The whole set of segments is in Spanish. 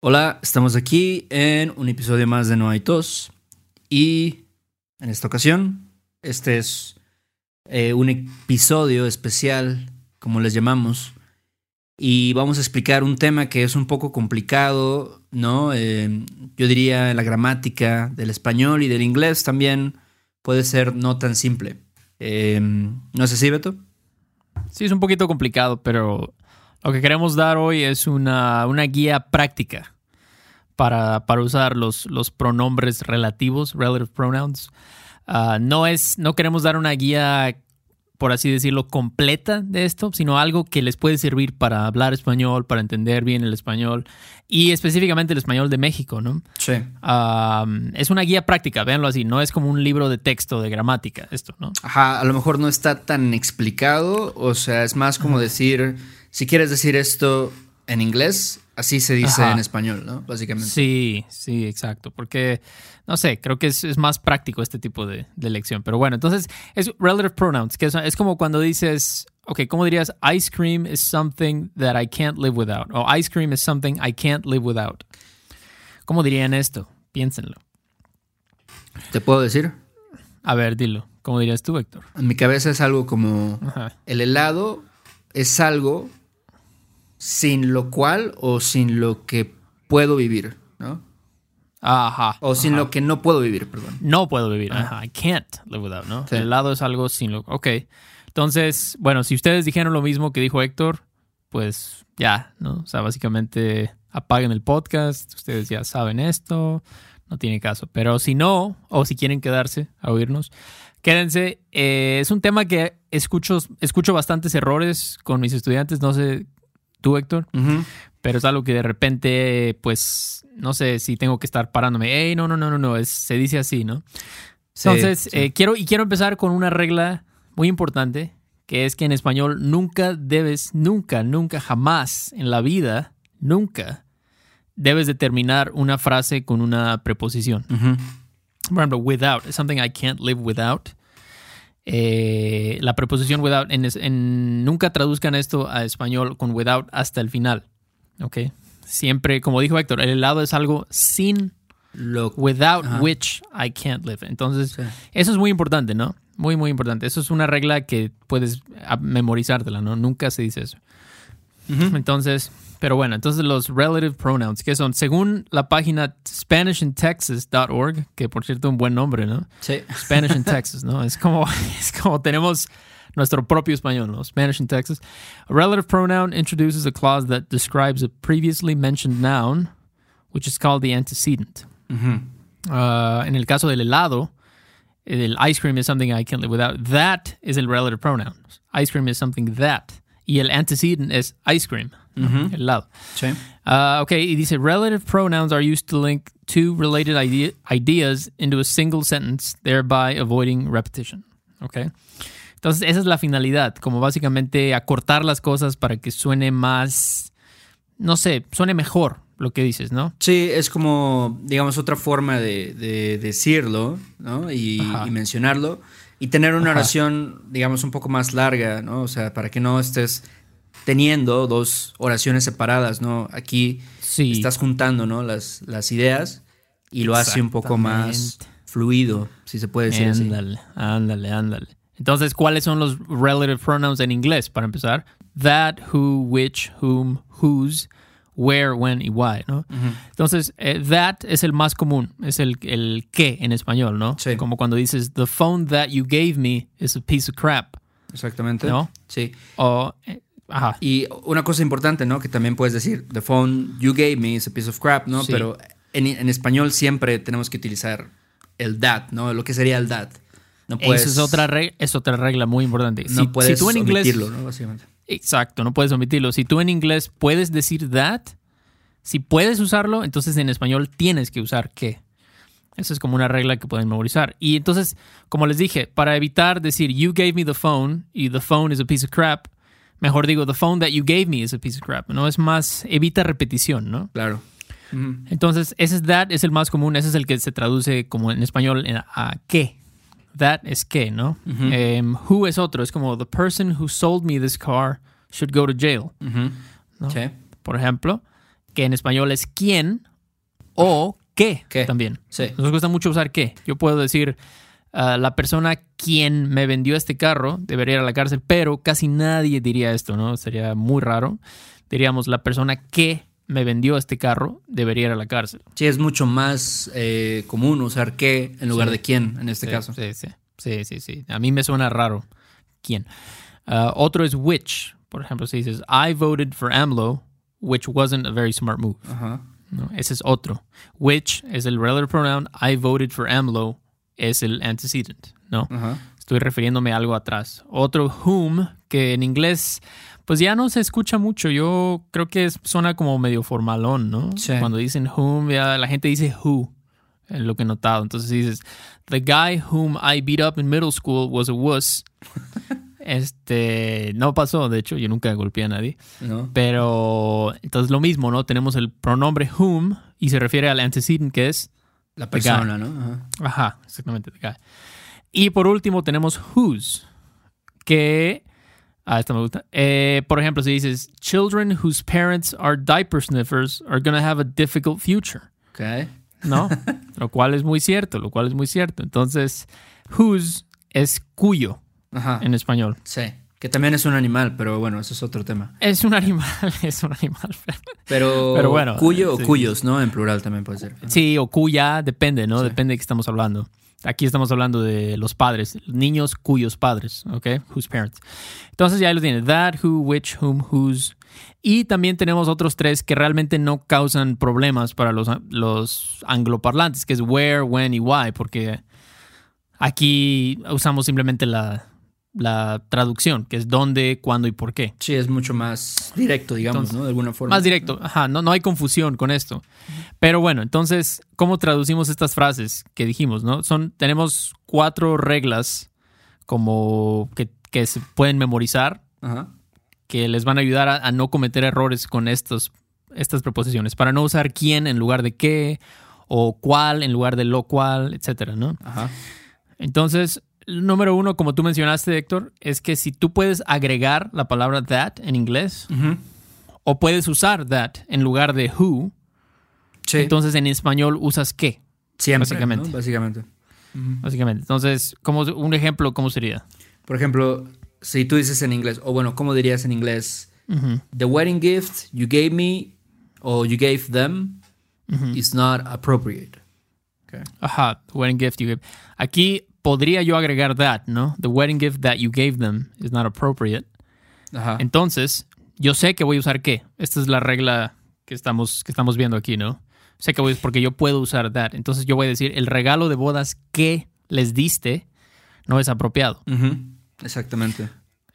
Hola, estamos aquí en un episodio más de No hay tos y en esta ocasión este es eh, un episodio especial, como les llamamos, y vamos a explicar un tema que es un poco complicado, ¿no? Eh, yo diría la gramática del español y del inglés también puede ser no tan simple. Eh, ¿No es así, Beto? Sí, es un poquito complicado, pero lo que queremos dar hoy es una, una guía práctica para, para usar los, los, pronombres relativos, relative pronouns. Uh, no, es, no queremos dar una guía, por así decirlo, completa de esto, sino algo que les puede servir para hablar español, para entender bien el español y específicamente el español de México, ¿no? Sí. Es una guía práctica, véanlo así, no es como un libro de texto de gramática, esto, ¿no? Ajá, a lo mejor no está tan explicado, o sea, es más como decir si quieres decir esto en inglés, así se dice Ajá. en español, ¿no? Básicamente. Sí, sí, exacto. Porque, no sé, creo que es, es más práctico este tipo de, de, lección. Pero bueno, entonces es relative pronouns, que es, es, como cuando dices, ok, ¿cómo dirías? Ice cream is something that I can't live without. O ice cream is something I can't live without. ¿Cómo dirían esto? Piénsenlo. ¿Te puedo decir? A ver, dilo. ¿Cómo dirías tú, Héctor? En mi cabeza es algo como Ajá. el helado es algo sin lo cual o sin lo que puedo vivir, ¿no? Ajá. O sin ajá. lo que no puedo vivir, perdón. No puedo vivir. Ajá. I can't live without, ¿no? Sí. El helado es algo sin lo. Ok. Entonces, bueno, si ustedes dijeron lo mismo que dijo Héctor, pues ya, ¿no? O sea, básicamente apaguen el podcast. Ustedes ya saben esto. No tiene caso. Pero si no, o si quieren quedarse a oírnos, quédense. Eh, es un tema que escucho, escucho bastantes errores con mis estudiantes. No sé tú, Héctor, uh -huh. pero es algo que de repente, pues, no sé si tengo que estar parándome. Hey, no, no, no, no, no, es, se dice así, ¿no? Sí, Entonces, sí. Eh, quiero, y quiero empezar con una regla muy importante, que es que en español nunca debes, nunca, nunca, jamás en la vida, nunca debes de terminar una frase con una preposición. Uh -huh. Por ejemplo, without, something I can't live without. Eh, la preposición without, en, en, nunca traduzcan esto a español con without hasta el final. ¿Ok? Siempre, como dijo Héctor, el helado es algo sin lo without which I can't live. Entonces, Sí. eso es muy importante, ¿no? Muy, muy importante. Eso es una regla que puedes memorizártela, ¿no? Nunca se dice eso. Uh -huh. Entonces, pero bueno, entonces los relative pronouns, que son, según la página SpanishInTexas.org, que por cierto un buen nombre, ¿no? Sí. Spanish in Texas, ¿no? Es como, es como tenemos nuestro propio español, ¿no? Spanish in Texas. A relative pronoun introduces a clause that describes a previously mentioned noun, which is called the antecedent. Uh -huh. uh, en el caso del helado, el ice cream is something I can't live without. That is el relative pronoun. Ice cream is something that. Y el antecedent es ice cream, Uh -huh. el helado. Sí. Uh, ok, y dice, relative pronouns are used to link two related idea ideas into a single sentence, thereby avoiding repetition. Ok. Entonces, esa es la finalidad, como básicamente acortar las cosas para que suene más, no sé, suene mejor lo que dices, ¿no? Sí, es como, digamos, otra forma de, de decirlo, ¿no? Y, y, mencionarlo. Y tener una Ajá. oración, digamos, un poco más larga, ¿no? O sea, para que no estés teniendo dos oraciones separadas, ¿no? Aquí Sí. estás juntando, ¿no? Las, las ideas y lo hace un poco más fluido, si se puede decir así. Ándale, ándale, ándale. Entonces, ¿cuáles son los relative pronouns en inglés? Para empezar, that, who, which, whom, whose, where, when y why, ¿no? Entonces, eh, that es el más común, es el, el qué en español, ¿no? Sí. Como cuando dices, the phone that you gave me is a piece of crap, Exactamente. ¿no? Sí. O, eh, ajá, Y una cosa importante, ¿no? Que también puedes decir, the phone you gave me is a piece of crap, ¿no? Sí. Pero en, en español siempre tenemos que utilizar el that, ¿no? Lo que sería el that. No puedes, esa es otra, regla, es otra regla muy importante. no si, puedes si tú en inglés... omitirlo, ¿no? Básicamente. Exacto, no puedes omitirlo. Si tú en inglés puedes decir that, si puedes usarlo, entonces en español tienes que usar que. Esa es como una regla que pueden memorizar. Y entonces, como les dije, para evitar decir you gave me the phone y the phone is a piece of crap, mejor digo the phone that you gave me is a piece of crap. No es más, evita repetición, ¿no? Claro. Entonces, ese es that, es el más común, ese es el que se traduce como en español en- a qué. That es qué, ¿no? Em, who es otro, es como the person who sold me this car should go to jail. Ujú. ¿no? Sí. Por ejemplo, que en español es quién o qué, ¿Qué? también. Sí. Nos gusta mucho usar qué. Yo puedo decir, ah, la persona quien me vendió este carro debería ir a la cárcel, pero casi nadie diría esto, ¿no? Sería muy raro. Diríamos, la persona que me vendió este carro debería ir a la cárcel. Sí, es mucho más eh, común usar qué en lugar Sí. de quién en este Sí, caso. Sí, sí, sí, sí, sí. A mí me suena raro. ¿Quién? Ah, otro es which. Por ejemplo, si dices, I voted for AMLO, which wasn't a very smart move. Ajá. ¿no? Ese es otro. Which es el relative pronoun. I voted for AMLO es el antecedent, ¿no? Estoy refiriéndome a algo atrás. Otro whom, que en inglés, pues ya no se escucha mucho. Yo creo que suena como medio formalón, ¿no? Sí. Cuando dicen whom, ya la gente dice who, es lo que he notado. Entonces dices, the guy whom I beat up in middle school was a wuss. este, no pasó, de hecho, yo nunca golpeé a nadie. ¿No? Pero entonces lo mismo, ¿no? Tenemos el pronombre whom y se refiere al antecedent que es La persona, ¿no? Ajá. Ajá, exactamente. the guy. Y por último tenemos whose, que... Ah, esta me gusta. Eh, por ejemplo, si dices, children whose parents are diaper sniffers are going to have a difficult future. Ok. ¿No? lo cual es muy cierto, lo cual es muy cierto. Entonces, whose es cuyo Ajá. en español. Sí. Que también es un animal, pero bueno, eso es otro tema. Es un animal, es un animal. Pero, Pero bueno, cuyo sí. o cuyos, ¿no? En plural también puede ser. Sí, o cuya, depende, ¿no? Sí. Depende de qué estamos hablando. Aquí estamos hablando de los padres, niños cuyos padres, ¿ok? Whose parents. Entonces ya lo tiene. That, who, which, whom, whose. Y también tenemos otros tres que realmente no causan problemas para los, los angloparlantes, que es where, when y why, porque aquí usamos simplemente la, la traducción, que es dónde, cuándo y por qué. Sí, es mucho más directo, digamos, Entonces, ¿no? De alguna forma. Más directo, ajá, no, no hay confusión con esto. Pero bueno, entonces, ¿cómo traducimos estas frases que dijimos, no? Son, tenemos cuatro reglas como que, que se pueden memorizar, Ajá. que les van a ayudar a, a no cometer errores con estos, estas preposiciones, para no usar quién en lugar de qué, o cuál en lugar de lo cual, etcétera, ¿no? Ajá. Entonces, número uno, como tú mencionaste, Héctor, es que si tú puedes agregar la palabra that en inglés, o puedes usar that en lugar de who, Sí. entonces en español usas qué, Siempre, básicamente. ¿no? Básicamente. Básicamente. Entonces, como un ejemplo, ¿cómo sería? Por ejemplo, si tú dices en inglés, o bueno, ¿cómo dirías en inglés? The wedding gift you gave me or you gave them is not appropriate. Okay. Ajá, wedding gift you gave. Aquí podría yo agregar that, ¿no? The wedding gift that you gave them is not appropriate. Ajá. Entonces, yo sé que voy a usar qué. Esta es la regla que estamos, que estamos viendo aquí, ¿no? Sé que voy, porque yo puedo usar that. Entonces yo voy a decir, el regalo de bodas que les diste no es apropiado. Ujú. Exactamente.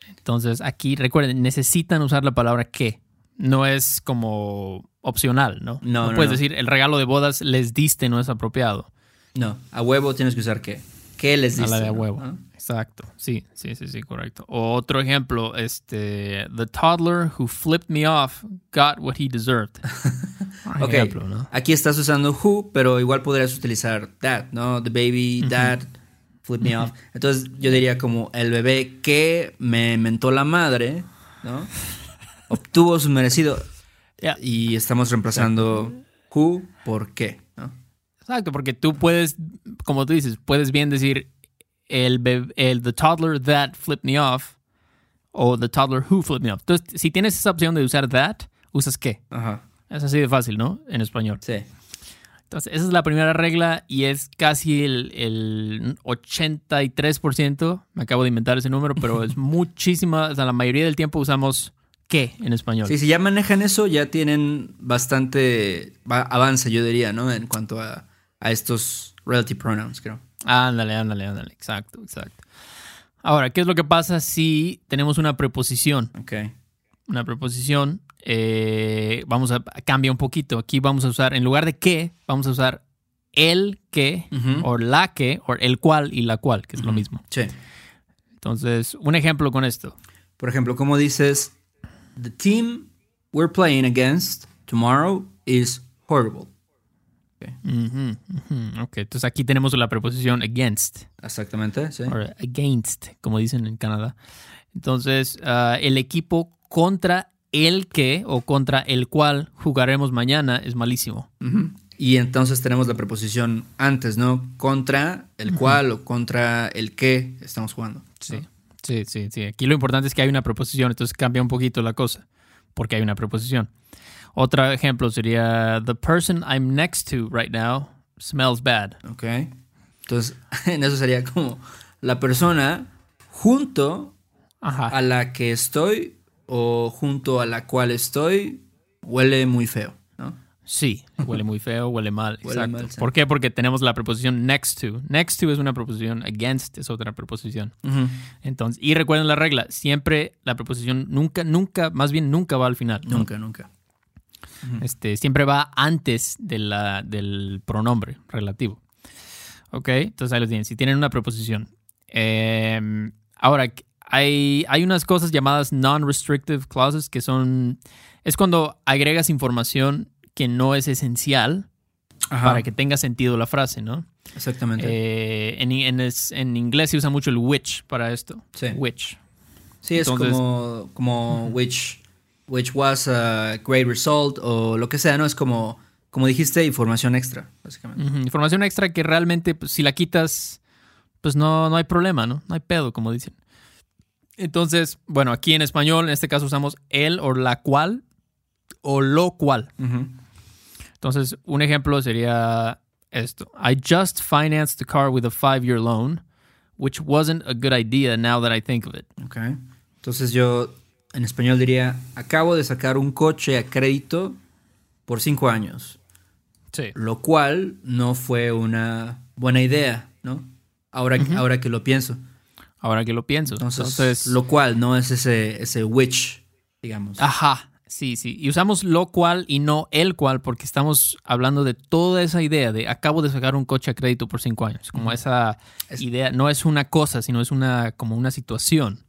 Entonces, aquí recuerden, necesitan usar la palabra que. No es como opcional, ¿no? No, no, puedes no. decir, el regalo de bodas les diste no es apropiado. No, a huevo tienes que usar qué. ¿Qué les A diste? la de a no? huevo. Exacto. Sí, sí, sí, sí, correcto. Otro ejemplo, este, the toddler who flipped me off got what he deserved. Por Ok, ejemplo, ¿no? aquí estás usando who, pero igual podrías utilizar that, ¿no? The baby, that, flip me off. Entonces yo diría como el bebé que me mentó la madre, ¿no? Obtuvo su merecido. Y estamos reemplazando who por qué. Exacto, porque tú puedes, como tú dices, puedes bien decir el, el the toddler that flipped me off o the toddler who flipped me off. Entonces, si tienes esa opción de usar that, usas qué. Ajá. Es así de fácil, ¿no? En español. Sí. Entonces, esa es la primera regla y es casi el, el 83%. Me acabo de inventar ese número, pero es muchísima. O sea, la mayoría del tiempo usamos qué en español. Sí, si ya manejan eso, ya tienen bastante va- avance, yo diría, ¿no? En cuanto a, a estos relative pronouns, creo. Ándale, ándale, ándale. Exacto, exacto. Ahora, ¿qué es lo que pasa si tenemos una preposición? Ok. Una preposición, eh, vamos a cambia un poquito. Aquí vamos a usar, en lugar de qué, vamos a usar el que, o la que, o el cual y la cual, que es lo mismo. Sí. Entonces, un ejemplo con esto. Por ejemplo, como dices, the team we're playing against tomorrow is horrible. Ujú, ujú. Ok, entonces aquí tenemos la preposición against, Exactamente, sí. or against, como dicen en Canadá. Entonces, ah, el equipo contra el que o contra el cual jugaremos mañana es malísimo. Y entonces tenemos la preposición antes, ¿no? Contra el cual o contra el que estamos jugando. Sí. Sí, sí, sí. Aquí lo importante es que hay una preposición, entonces cambia un poquito la cosa, porque hay una preposición. Otro ejemplo sería, The person I'm next to right now smells bad. Ok. Entonces, en eso sería como la persona junto a la que estoy o junto a la cual estoy huele muy feo, ¿no? Sí, huele muy feo, huele mal. exacto. ¿Por qué? Porque tenemos la preposición next to. Next to es una preposición, against es otra preposición. Entonces, y recuerden la regla, siempre la preposición nunca, nunca, más bien nunca va al final. Nunca, nunca. Este, siempre va antes de la, del pronombre relativo. Ok, entonces ahí lo tienen. Si tienen una preposición. Em, ahora, hay, hay unas cosas llamadas non-restrictive clauses que son. Es cuando agregas información que no es esencial para que tenga sentido la frase, ¿no? Exactamente. Eh, en, en, inglés se usa mucho el which para esto. Sí. Which. Sí, es como, como which, which was a great result o lo que sea, ¿no? Es como, como dijiste, información extra, básicamente. Información extra que realmente, pues, si la quitas, pues no, no hay problema, ¿no? No hay pedo, como dicen. Entonces, bueno, aquí en español, en este caso usamos el o la cual o lo cual. Entonces, un ejemplo sería esto. I just financed the car with a five-year loan, which wasn't a good idea now that I think of it. Okay. Entonces yo en español diría, acabo de sacar un coche a crédito por cinco años. Sí. Lo cual no fue una buena idea, ¿no? Ahora, ahora que lo pienso. Ahora que lo pienso. Entonces, lo cual no es ese, ese which, digamos. Ajá. Sí, sí. Y usamos lo cual y no el cual porque estamos hablando de toda esa idea de acabo de sacar un coche a crédito por cinco años. Como esa idea, no es una cosa, sino es una como una situación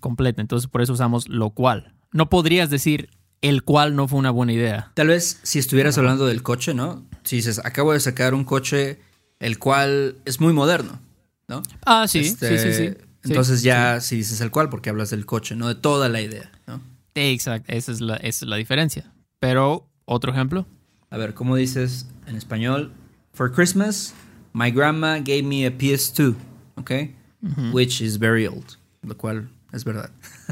completa. Entonces por eso usamos lo cual. No podrías decir el cual no fue una buena idea. Tal vez si estuvieras hablando del coche, ¿no? Si dices acabo de sacar un coche el cual es muy moderno, ¿no? Ah, sí, sí, sí, este, sí. Entonces ya si dices el cual porque hablas del coche, no de toda la idea, ¿no? Exacto, esa es, la, esa es la diferencia. Pero, otro ejemplo. A ver, ¿cómo dices en español? For Christmas, my grandma gave me a PS2, ¿ok? Which is very old, lo cual es verdad.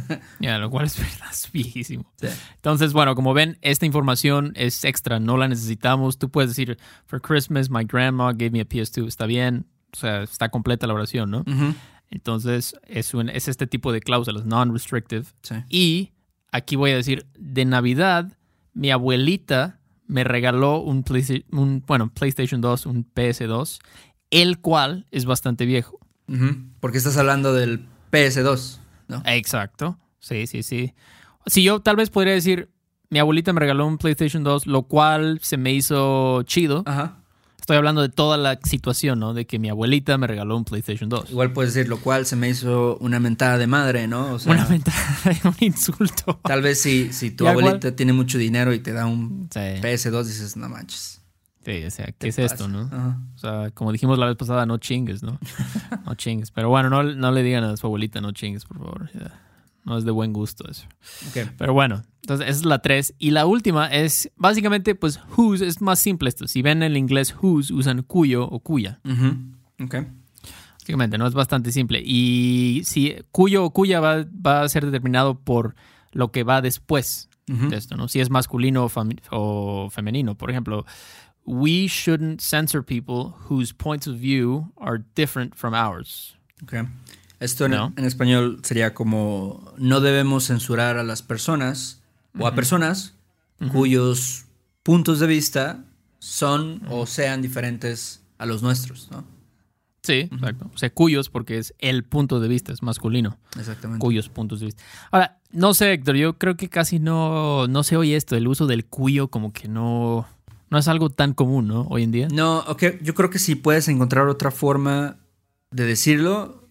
Ya, lo cual es verdad, es viejísimo. Entonces, bueno, como ven, esta información es extra, no la necesitamos. Tú puedes decir, for Christmas, my grandma gave me a PS2, está bien, o sea, está completa la oración, ¿no? Entonces, es, un, es este tipo de cláusulas, non-restrictive. Y aquí voy a decir, de Navidad, mi abuelita me regaló un, PlayStation, bueno, PlayStation 2, un PS2, el cual es bastante viejo. Porque estás hablando del PS2, ¿no? Exacto. Sí, sí, sí. Si yo tal vez podría decir, mi abuelita me regaló un PlayStation 2, lo cual se me hizo chido. Ajá. Estoy hablando de toda la situación, ¿no? De que mi abuelita me regaló un PlayStation 2. Igual puedes decir, lo cual se me hizo una mentada de madre, ¿no? una mentada, un insulto. Tal vez si, si tu abuelita tiene mucho dinero y te da un PS2, dices, no manches. Sí, o sea, ¿qué es esto, no? O sea, como dijimos la vez pasada, no chingues, ¿no? no chingues. Pero bueno, no, no le digan a su abuelita, no chingues, por favor. No es de buen gusto eso. Pero bueno, entonces esa es la 3. Y la última es básicamente, pues, whose es más simple esto. Si ven el inglés whose, usan cuyo o cuya. Ok. Básicamente, ¿no? Es bastante simple. Y si cuyo o cuya va, a ser determinado por lo que va después de esto, ¿no? Si es masculino o, femenino. Por ejemplo, we shouldn't censor people whose points of view are different from ours. Okay. Esto en, español sería como no debemos censurar a las personas o a personas cuyos puntos de vista son o sean diferentes a los nuestros, ¿no? Sí, exacto. O sea, cuyos porque es el punto de vista, es masculino. Exactamente. Cuyos puntos de vista. Ahora, no sé, Héctor, yo creo que casi no, no se oye esto, el uso del cuyo como que no, no es algo tan común, ¿no? Hoy en día. No, ok, yo creo que si puedes encontrar otra forma de decirlo,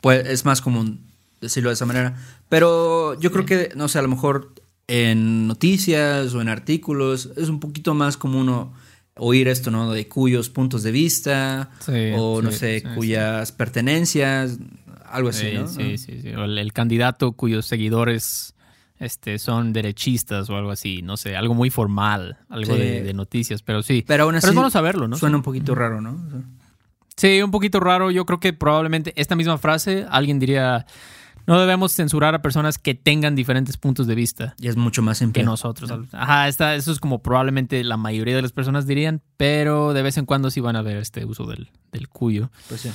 pues es más común decirlo de esa manera. Pero yo creo que, no sé, a lo mejor en noticias o en artículos es un poquito más común oír esto, ¿no? De cuyos puntos de vista o, no sé, cuyas pertenencias, algo así, ¿no? Sí, sí, sí. el, candidato cuyos seguidores este, son derechistas o algo así, no sé, algo muy formal, algo Sí. de, de noticias, pero sí. Pero aún así Pero es bueno saberlo, ¿no? suena un poquito raro, ¿no? O sea, Sí, un poquito raro. Yo creo que probablemente esta misma frase alguien diría, no debemos censurar a personas que tengan diferentes puntos de vista y es mucho más simple. que nosotros. Ajá, esta, eso es como probablemente la mayoría de las personas dirían, pero de vez en cuando sí van a ver este uso del, del cuyo. Pues sí.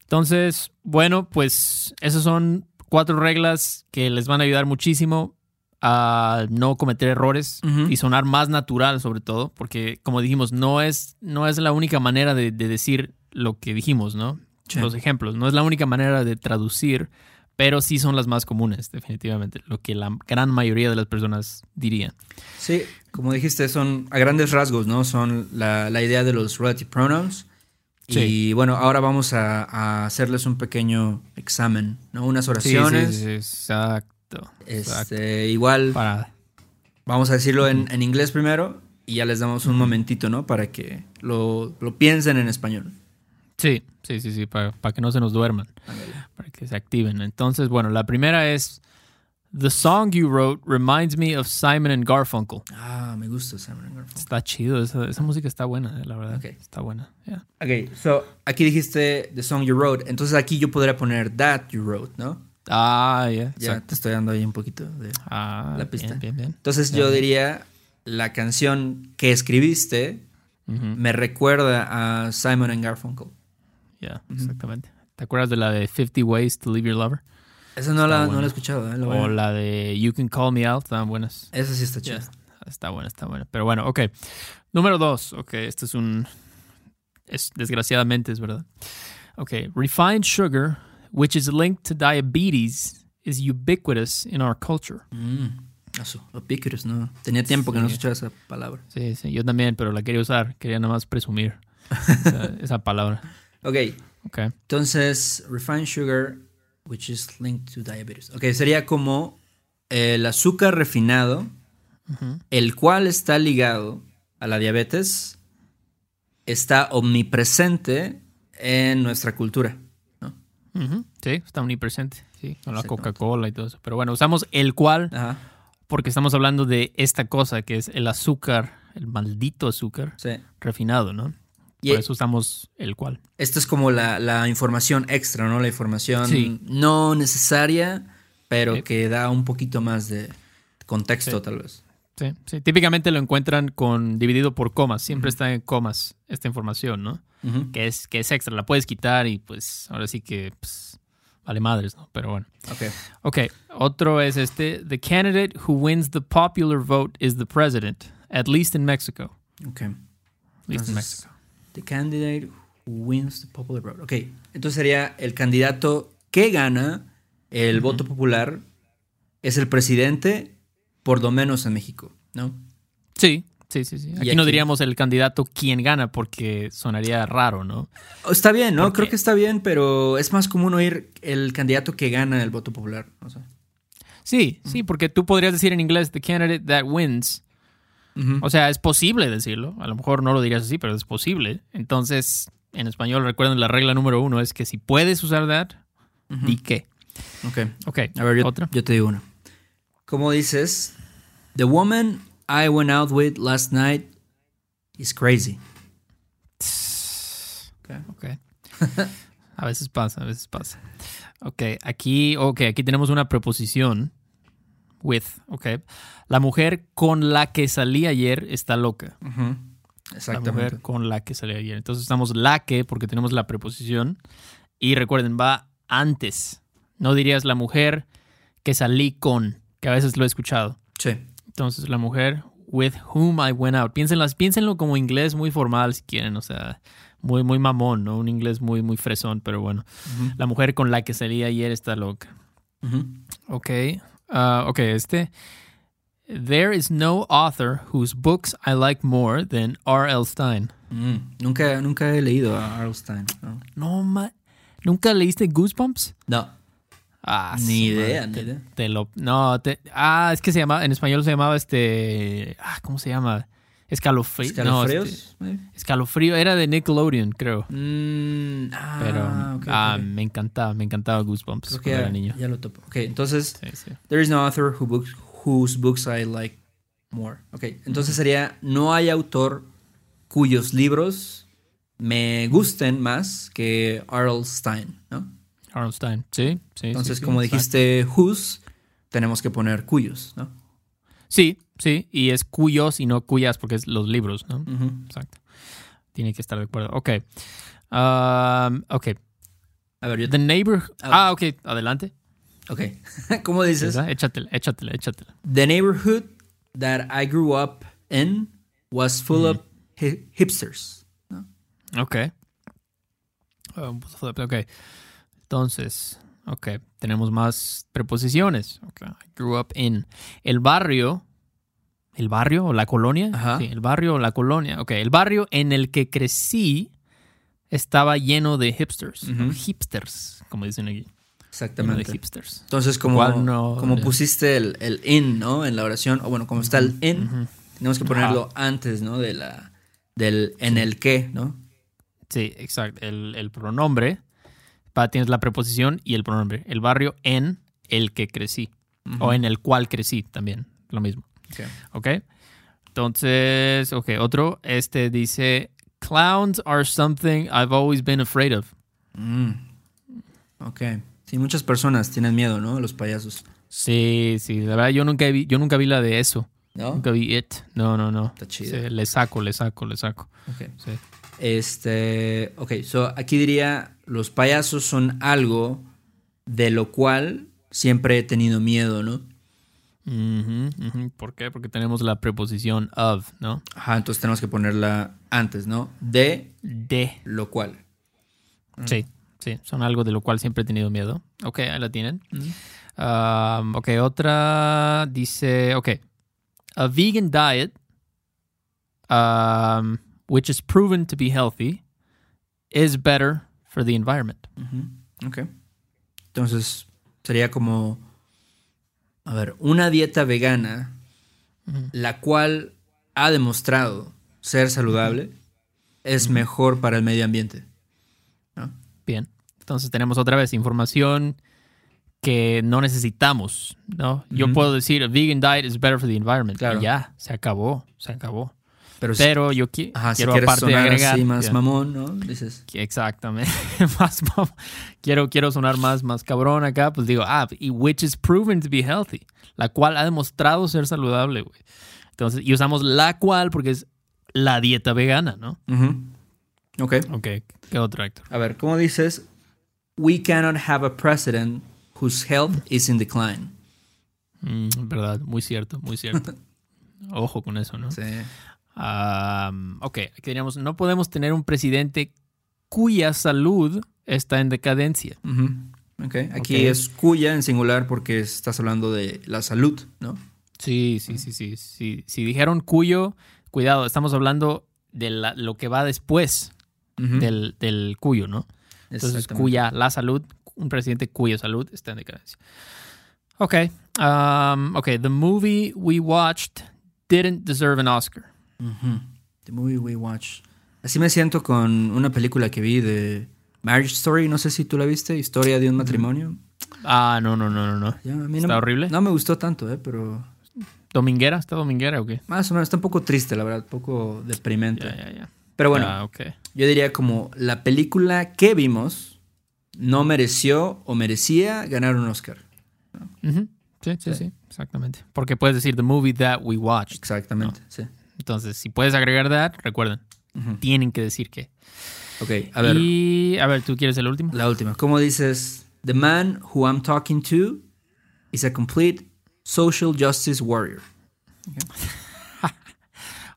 Entonces, bueno, pues esas son cuatro reglas que les van a ayudar muchísimo a no cometer errores Ujú. y sonar más natural sobre todo, porque como dijimos, no es, no es la única manera de, de decir lo que dijimos, ¿no? Sí. Los ejemplos, no es la única manera de traducir, pero sí son las más comunes, definitivamente, lo que la gran mayoría de las personas dirían. Sí, como dijiste, son a grandes rasgos, ¿no? Son la, la idea de los relative pronouns. Sí. Y bueno, ahora vamos a, a hacerles un pequeño examen, ¿no? Unas oraciones. sí, sí, exacto. exacto. Este, igual, Para, vamos a decirlo en, en inglés primero y ya les damos un momentito, ¿no? Para que lo, lo piensen en español. sí, sí, sí, sí, para, para que no se nos duerman. Para que se activen. Entonces, bueno, la primera es The song you wrote reminds me of Simon and Garfunkel. Ah, me gusta Simon and Garfunkel. Está chido, esa, esa música está buena, eh, la verdad. Ok. Está buena. yeah. Ok, so aquí dijiste the song you wrote. Entonces aquí yo podría poner that you wrote, ¿no? Ah, yeah. Ya exacto. te estoy dando ahí un poquito de. Ah, La pista. Bien, bien, bien. Entonces yo diría la canción que escribiste me recuerda a Simon and Garfunkel. yeah, exactamente. ¿Te acuerdas de la de 50 Ways to Leave Your Lover? Esa no la, no la he escuchado, ¿eh? La O la de You Can Call Me Out, estaban buenas. Esa sí está chida. Yeah, Está buena, está buena. Pero bueno, ok. Número dos. Ok, este es un. Es, desgraciadamente es verdad. Ok. Refined sugar, which is linked to diabetes, is ubiquitous in our culture. Mm, eso, ubiquitous, ¿no? Tenía tiempo que no Sí. escuchaba esa palabra. Sí, sí, yo también, pero la quería usar. Quería nada más presumir esa, esa palabra. Ok, Ok. entonces, refined sugar, which is linked to diabetes. Ok, sería como el azúcar refinado, el cual está ligado a la diabetes, está omnipresente en nuestra cultura. Sí, está omnipresente. Sí, con la. Coca-Cola y todo eso. Pero bueno, usamos el cual Ajá, porque estamos hablando de esta cosa que es el azúcar, el maldito azúcar sí. refinado, ¿no? Y Por eso usamos el cual. esta es como la, la información extra, ¿no? La información Sí. no necesaria, pero Sí. que da un poquito más de contexto, Sí. tal vez. Sí, sí. Típicamente lo encuentran con dividido por comas. Siempre está en comas esta información, ¿no? Que es, que es extra. La puedes quitar y pues ahora sí que pues, vale madres, ¿no? Pero bueno. Ok. Ok, otro es este. The candidate who wins the popular vote is the president, at least in Mexico. Ok. At least in Mexico. The candidate who wins the popular vote. Ok. Entonces sería el candidato que gana el voto popular es el presidente, por lo menos en México, ¿no? Sí, sí, sí, sí. Aquí, no diríamos el candidato quien gana porque sonaría raro, ¿no? Oh, Está bien, ¿no? ¿Por Creo que está bien, pero es más común oír el candidato que gana el voto popular. o sea. Sí, sí, porque tú podrías decir en inglés the candidate that wins. Ujú. O sea, es posible decirlo. A lo mejor no lo dirías así, pero es posible. Entonces, en español, recuerden la regla número uno es que si puedes usar that, Ujú. di qué. Ok. Ok, A ver, yo, otra. yo te digo una. ¿Cómo dices? The woman I went out with last night is crazy. Ok. Ok. a veces pasa, a veces pasa. Ok, aquí, ok, aquí tenemos una preposición. With, ok. La mujer con la que salí ayer está loca. Ujú. La Exactamente. mujer con la que salí ayer. Entonces estamos la que porque tenemos la preposición. Y recuerden, va antes. No dirías la mujer que salí con, que a veces lo he escuchado. Sí. Entonces la mujer with whom I went out. Piénsenlo, piénsenlo como inglés muy formal si quieren, o sea, muy, muy mamón, ¿no? Un inglés muy, muy fresón, pero bueno. La mujer con la que salí ayer está loca. Ujú. Ok. Ah, ok, este. There is no author whose books I like more than R.L. Stein. Mm. Nunca, nunca he leído a Arlstein. No. No, ma ¿Nunca leíste Goosebumps? No. Ah, Ni idea, ni te- idea. Te lo, no, te, ah, es que se llama, en español se llamaba este, ah, ¿cómo se llama? Escalofrío. No, ¿Escalofríos? este, escalofrío, era de Nickelodeon, creo. Mm, ah, Pero, ah, me encantaba, me encantaba Goosebumps Creo que cuando ya, era niño. ya lo topo. Ok, entonces, Sí, sí. there is no author who books, whose books I like more. Ok, entonces sería no hay autor cuyos libros me gusten más que R.L. Stein, ¿no? R.L. Stein, sí, sí. Entonces, sí, como dijiste whose, tenemos que poner cuyos, ¿no? Sí, sí, y es cuyos y no cuyas porque es los libros, ¿no? Exacto. Tiene que estar de acuerdo. Ok. Um, ok. A ver, yo The Neighbor. Ah. Ah, ok. Adelante. Ok. ¿Cómo dices? Échatela, échatela, échatela. The neighborhood that I grew up in was full of hi- hipsters. Ok. Um, ok. Entonces, ok. Tenemos más preposiciones. Ok. I grew up in. El barrio. ¿El barrio o la colonia? Ajá. Sí, el barrio o la colonia. Ok. El barrio en el que crecí estaba lleno de hipsters. Hipsters, como dicen aquí. Lleno de Exactamente. hipsters. Entonces, como, no- como pusiste el, el in, ¿no? En la oración, o bueno, como está el in, tenemos que ponerlo antes, ¿no? De la, del en el que, ¿no? Sí, exacto. El, el pronombre. Pa, tienes la preposición y el pronombre. El barrio en el que crecí. O en el cual crecí también. Lo mismo. Ok. ¿Ok? Entonces, ok, otro. Este dice: Clowns are something I've always been afraid of. Mm. Ok. Sí, muchas personas tienen miedo, ¿no? Los payasos. Sí, sí. La verdad, yo nunca vi, yo nunca vi la de eso. ¿No? Nunca vi it. No, no, no. Está chido. Sí, le saco, le saco, le saco. Ok. Sí. Este, ok, so aquí diría, los payasos son algo de lo cual siempre he tenido miedo, ¿no? Ujú, ujú. ¿Por qué? Porque tenemos la preposición of, ¿no? Ajá, entonces tenemos que ponerla antes, ¿no? De De. lo cual. Sí, sí, son algo de lo cual siempre he tenido miedo. Ok, ahí la tienen. Um, ok, otra dice, ok, a vegan diet, um, which is proven to be healthy, is better for the environment. Ujú, Ok. Entonces, sería como, a ver, una dieta vegana, la cual ha demostrado ser saludable, es mejor para el medio ambiente. ¿no? Bien, entonces tenemos otra vez información que no necesitamos, ¿no? Yo puedo decir, a vegan diet is better for the environment. Claro. Y ya, se acabó, se acabó. Pero, si- Pero yo qui- ajá, quiero aparte sonar agregar... así más mamón, ¿no? Dices, Que Exactamente. más, mam- quiero, quiero sonar más, más cabrón acá, pues digo, ah, y which is proven to be healthy, la cual ha demostrado ser saludable, güey. Entonces, y usamos la cual porque es la dieta vegana, ¿no? ujú. Ok. Ok, ¿qué otro, Héctor? A ver, ¿cómo dices? We cannot have a president whose health is in decline. Mm, verdad, muy cierto, muy cierto. Ojo con eso, ¿no? Sí. Am, ok, aquí diríamos, no podemos tener un presidente cuya salud está en decadencia. Ujú. Ok. Aquí es cuya en singular porque estás hablando de la salud, ¿no? Sí, sí, sí, sí. sí. Si dijeron cuyo, cuidado, estamos hablando de la- lo que va después del, del cuyo, ¿no? Entonces, cuya, la salud, un presidente cuya salud está en decadencia. Ok, um, ok, the movie we watched didn't deserve an Oscar. Ujú. The movie we watched. Así me siento con una película que vi de Marriage Story, no sé si tú la viste, Historia de un matrimonio. Ah, no, no, no, no, no. Ya, a mí no ¿Está horrible? No me gustó tanto, eh, pero ¿Dominguera? ¿Está dominguera o qué? más o menos está un poco triste, la verdad, un poco deprimente. Ya, ya, ya. Pero bueno, Ah, yo diría como la película que vimos no mereció o merecía ganar un Oscar. Sí, sí, Sí. sí, exactamente. Porque puedes decir the movie that we watched. Exactamente, sí. Entonces, si puedes agregar that, recuerden, Ujú. tienen que decir que. Ok, a ver, Y, a ver, ¿tú quieres el último? la última. ¿Cómo dices? The man who I'm talking to is a complete social justice warrior.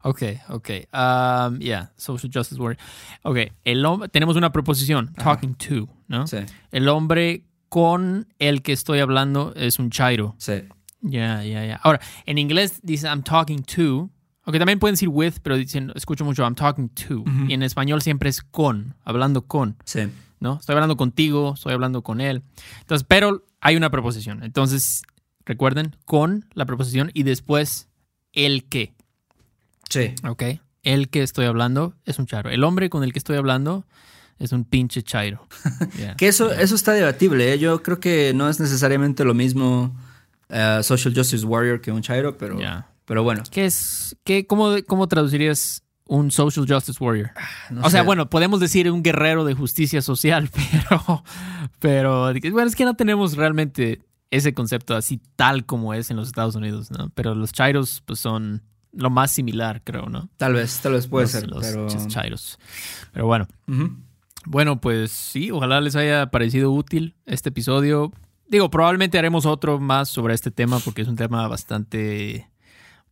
Ok, ok. Um, yeah, social justice warrior. Ok, el tenemos una proposición, talking to, ¿no? Sí, El hombre con el que estoy hablando es un chairo. sí. Ya, ya, ya. Ahora, en inglés dice I'm talking to. Ok, también pueden decir with, pero dicen, escucho mucho I'm talking to. Y en español siempre es con, hablando con. Sí. ¿no? Estoy hablando contigo, estoy hablando con él. Entonces, pero hay una preposición. Entonces, recuerden, con la preposición y después el que, Sí. ¿ok? El que estoy hablando es un chairo. El hombre con el que estoy hablando es un pinche chairo. Yeah. Que eso, eso está debatible, ¿eh? Yo creo que no es necesariamente lo mismo eh, social justice warrior que un chairo, pero, pero bueno. ¿Qué es, qué, cómo, cómo traducirías un social justice warrior? Ah, o sea, bueno, podemos decir un guerrero de justicia social, pero, pero bueno, es que no tenemos realmente ese concepto así tal como es en los Estados Unidos, ¿no? Pero los chairos pues son lo más similar, creo, ¿no? Tal vez, tal vez puede ser, los pero... chairos. Pero bueno. Bueno, pues sí, ojalá les haya parecido útil este episodio. Digo, probablemente haremos otro más sobre este tema porque es un tema bastante,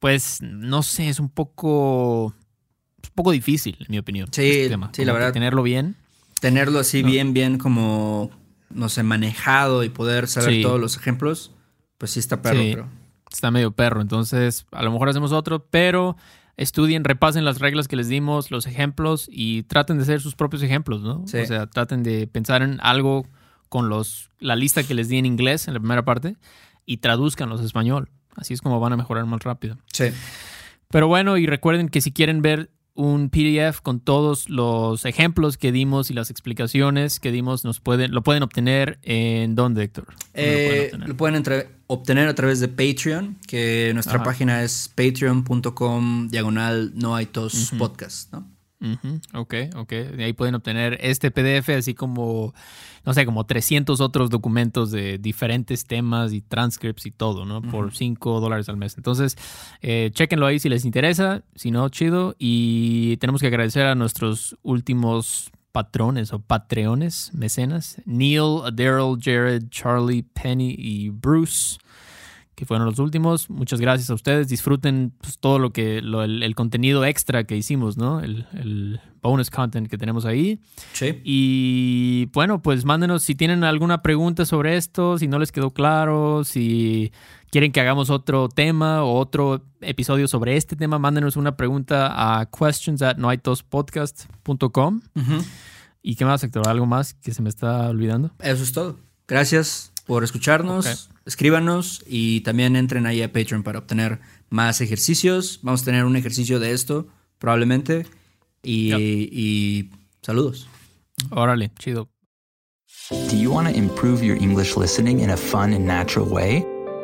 pues, no sé, es un poco, un poco difícil, en mi opinión. Sí, este sí, la verdad. Tenerlo bien. Tenerlo así bien, bien como, no sé, manejado y poder saber todos los ejemplos, pues sí está perro, pero... Está medio perro, entonces a lo mejor hacemos otro, pero estudien, repasen las reglas que les dimos, los ejemplos y traten de ser sus propios ejemplos, ¿no? O sea, traten de pensar en algo con los, la lista que les di en inglés en la primera parte y traduzcanlos a español. Así es como van a mejorar más rápido. Sí. Pero bueno, y recuerden que si quieren ver un PDF con todos los ejemplos que dimos y las explicaciones que dimos, nos pueden, lo pueden obtener en dónde, Héctor. Eh, lo pueden, obtener? a través de Patreon, que nuestra página es patreon.com diagonal no hay tos podcast, ¿no? Ok, ok. ahí pueden obtener este PDF, así como, no sé, como 300 otros documentos de diferentes temas y transcripts y todo, ¿no? Por 5 dólares al mes. Entonces, eh, chequenlo ahí si les interesa. Si no, chido. Y tenemos que agradecer a nuestros últimos patrones o patreones, mecenas. Neil, Daryl, Jared, Charlie, Penny y Bruce que fueron los últimos. Muchas gracias a ustedes. Disfruten pues, todo lo que el, contenido extra que hicimos, ¿no? El, bonus content que tenemos ahí. Sí. Y bueno, pues mándenos si tienen alguna pregunta sobre esto, si no les quedó claro, si quieren que hagamos otro tema o otro episodio sobre este tema, mándenos una pregunta a questions at noitospodcast.com. ¿Y qué más, Héctor? ¿Algo más que se me está olvidando? Eso es todo. Gracias por escucharnos. Escríbanos y también entren ahí a Patreon para obtener más ejercicios. Vamos a tener un ejercicio de esto, probablemente. Y, y saludos. Órale, chido. Do you want to improve your English listening in a fun and natural way?